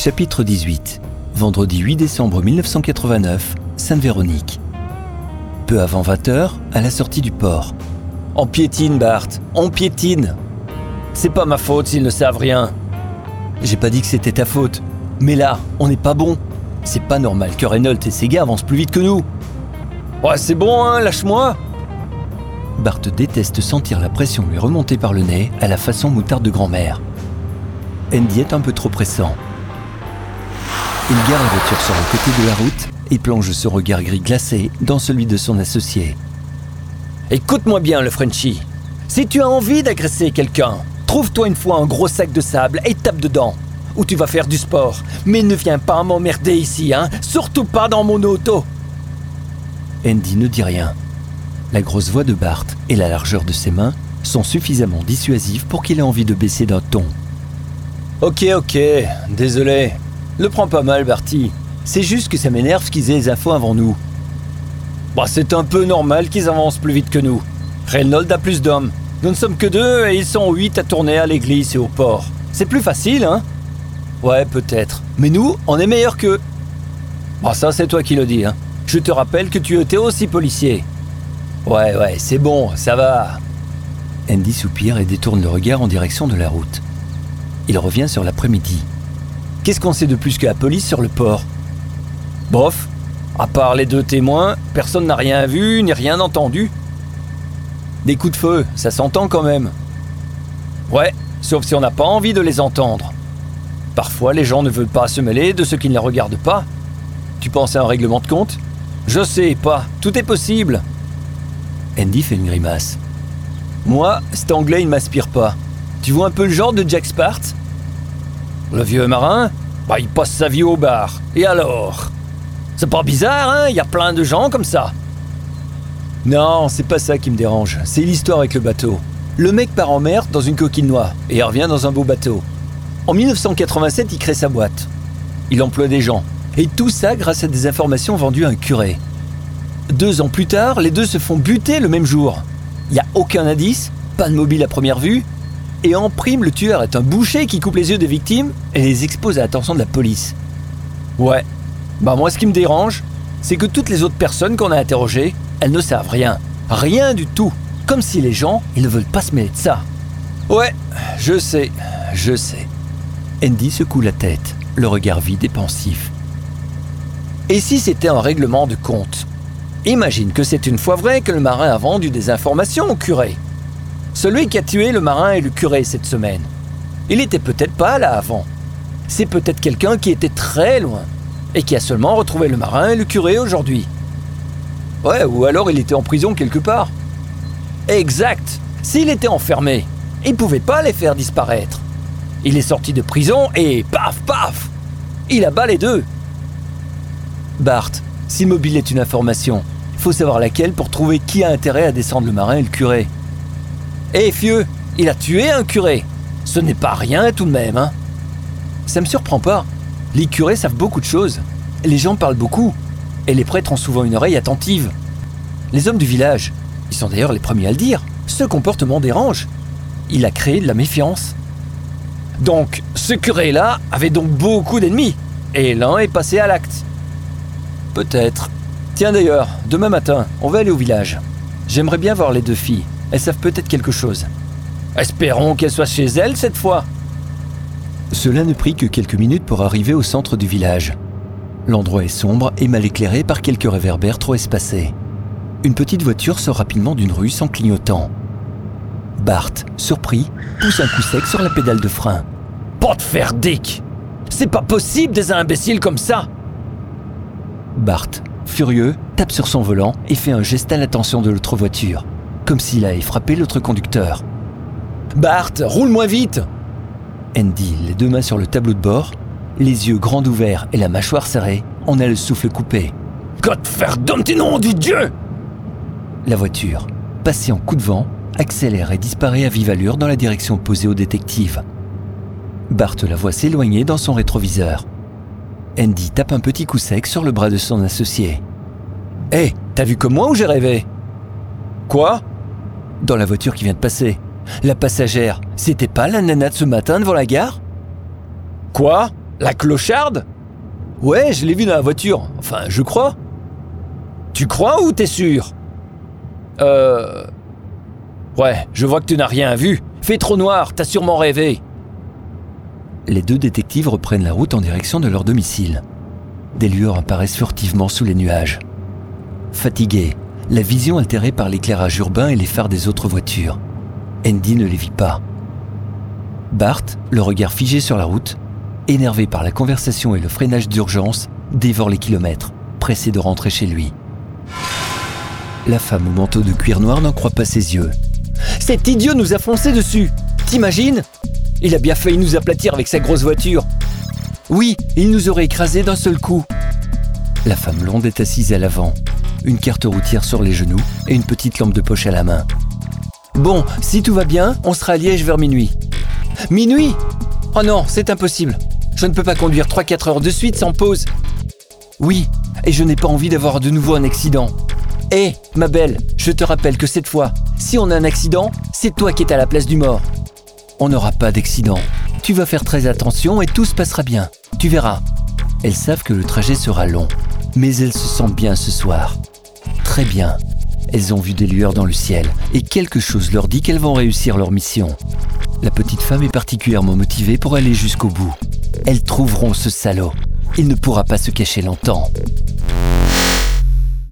Chapitre 18 Vendredi 8 décembre 1989, Sainte-Véronique. Peu avant 20h, à la sortie du port. On piétine, Bart, on piétine. C'est pas ma faute s'ils ne savent rien. J'ai pas dit que c'était ta faute. Mais là, on n'est pas bon. C'est pas normal que Reynolds et ses gars avancent plus vite que nous. Ouais, c'est bon, hein, lâche-moi. Bart déteste sentir la pression lui remonter par le nez à la façon moutarde de grand-mère. Andy est un peu trop pressant. Il gare la voiture sur le côté de la route et plonge son regard gris glacé dans celui de son associé. Écoute-moi bien, le Frenchie. Si tu as envie d'agresser quelqu'un, trouve-toi une fois un gros sac de sable et tape dedans. Ou tu vas faire du sport. Mais ne viens pas m'emmerder ici, hein. Surtout pas dans mon auto. Andy ne dit rien. La grosse voix de Bart et la largeur de ses mains sont suffisamment dissuasives pour qu'il ait envie de baisser d'un ton. Ok, ok, désolé. Le prends pas mal, Barty. C'est juste que ça m'énerve qu'ils aient les infos avant nous. Bah, c'est un peu normal qu'ils avancent plus vite que nous. Reynolds a plus d'hommes. Nous ne sommes que deux et ils sont huit à tourner à l'église et au port. C'est plus facile, hein? Ouais, peut-être. Mais nous, on est meilleurs qu'eux. Bah, ça, c'est toi qui le dis, hein. Je te rappelle que tu étais aussi policier. Ouais, ouais, c'est bon, ça va. Andy soupire et détourne le regard en direction de la route. Il revient sur l'après-midi. Qu'est-ce qu'on sait de plus que la police sur le port? Bof, à part les deux témoins, personne n'a rien vu ni rien entendu. Des coups de feu, ça s'entend quand même. Ouais, sauf si on n'a pas envie de les entendre. Parfois, les gens ne veulent pas se mêler de ce qui ne les regarde pas. Tu penses à un règlement de compte? Je sais pas, tout est possible. Andy fait une grimace. Moi, cet anglais, il m'aspire pas. Tu vois un peu le genre de Jack Spart Le vieux marin Bah, il passe sa vie au bar. Et alors? C'est pas bizarre, hein? Il y a plein de gens comme ça. Non, c'est pas ça qui me dérange. C'est l'histoire avec le bateau. Le mec part en mer dans une coquille noire et revient dans un beau bateau. En 1987, il crée sa boîte. Il emploie des gens. Et tout ça grâce à des informations vendues à un curé. Deux ans plus tard, les deux se font buter le même jour. Il n'y a aucun indice, pas de mobile à première vue, et en prime, le tueur est un boucher qui coupe les yeux des victimes et les expose à l'attention de la police. Ouais. Bah moi, ce qui me dérange, c'est que toutes les autres personnes qu'on a interrogées, elles ne savent rien. Rien du tout. Comme si les gens, ils ne veulent pas se mêler de ça. Ouais, je sais, je sais. Andy secoue la tête, le regard vide et pensif. Et si c'était un règlement de compte? Imagine que c'est une fois vrai que le marin a vendu des informations au curé. Celui qui a tué le marin et le curé cette semaine. Il était peut-être pas là avant. C'est peut-être quelqu'un qui était très loin et qui a seulement retrouvé le marin et le curé aujourd'hui. Ouais, ou alors il était en prison quelque part. Exact. S'il était enfermé, il pouvait pas les faire disparaître. Il est sorti de prison et paf paf Il abat les deux. Bart, si mobile est une information, faut savoir laquelle pour trouver qui a intérêt à descendre le marin et le curé. Eh fieu, il a tué un curé. Ce n'est pas rien tout de même, hein. Ça me surprend pas. Les curés savent beaucoup de choses. Les gens parlent beaucoup. Et les prêtres ont souvent une oreille attentive. Les hommes du village, ils sont d'ailleurs les premiers à le dire, ce comportement dérange. Il a créé de la méfiance. Donc, ce curé-là avait donc beaucoup d'ennemis. Et l'un est passé à l'acte. Peut-être. Tiens d'ailleurs, demain matin, on va aller au village. J'aimerais bien voir les deux filles. Elles savent peut-être quelque chose. Espérons qu'elles soient chez elles cette fois. Cela ne prit que quelques minutes pour arriver au centre du village. L'endroit est sombre et mal éclairé par quelques réverbères trop espacés. Une petite voiture sort rapidement d'une rue sans clignotant. Bart, surpris, pousse un coup sec sur la pédale de frein. Pas de faire dick C'est pas possible des imbéciles comme ça Bart, furieux, tape sur son volant et fait un geste à l'attention de l'autre voiture comme s'il avait frappé l'autre conducteur. Bart, roule moins vite Andy, les deux mains sur le tableau de bord, les yeux grands ouverts et la mâchoire serrée, en a le souffle coupé. Godferdammt nom du Dieu La voiture, passée en coup de vent, accélère et disparaît à vive allure dans la direction opposée au détective. Bart la voit s'éloigner dans son rétroviseur. Andy tape un petit coup sec sur le bras de son associé. Hé, t'as vu comme moi ou j'ai rêvé? Quoi? Dans la voiture qui vient de passer. La passagère, c'était pas la nana de ce matin devant la gare? Quoi? La clocharde? Ouais, je l'ai vue dans la voiture. Enfin, je crois. Tu crois ou t'es sûr? Euh. Ouais, je vois que tu n'as rien vu. Fait trop noir, t'as sûrement rêvé. Les deux détectives reprennent la route en direction de leur domicile. Des lueurs apparaissent furtivement sous les nuages. Fatigués, la vision altérée par l'éclairage urbain et les phares des autres voitures, Andy ne les vit pas. Bart, le regard figé sur la route, énervé par la conversation et le freinage d'urgence, dévore les kilomètres, pressé de rentrer chez lui. La femme au manteau de cuir noir n'en croit pas ses yeux. Cet idiot nous a foncé dessus. T'imagines? Il a bien failli nous aplatir avec sa grosse voiture. Oui, il nous aurait écrasés d'un seul coup. La femme blonde est assise à l'avant, une carte routière sur les genoux et une petite lampe de poche à la main. Bon, si tout va bien, on sera à Liège vers minuit. Minuit? Oh non, c'est impossible. Je ne peux pas conduire 3-4 heures de suite sans pause. Oui, et je n'ai pas envie d'avoir de nouveau un accident. Hé, ma belle, je te rappelle que cette fois, si on a un accident, c'est toi qui es à la place du mort. On n'aura pas d'accident. Tu vas faire très attention et tout se passera bien. Tu verras. Elles savent que le trajet sera long, mais elles se sentent bien ce soir. Très bien. Elles ont vu des lueurs dans le ciel et quelque chose leur dit qu'elles vont réussir leur mission. La petite femme est particulièrement motivée pour aller jusqu'au bout. Elles trouveront ce salaud. Il ne pourra pas se cacher longtemps.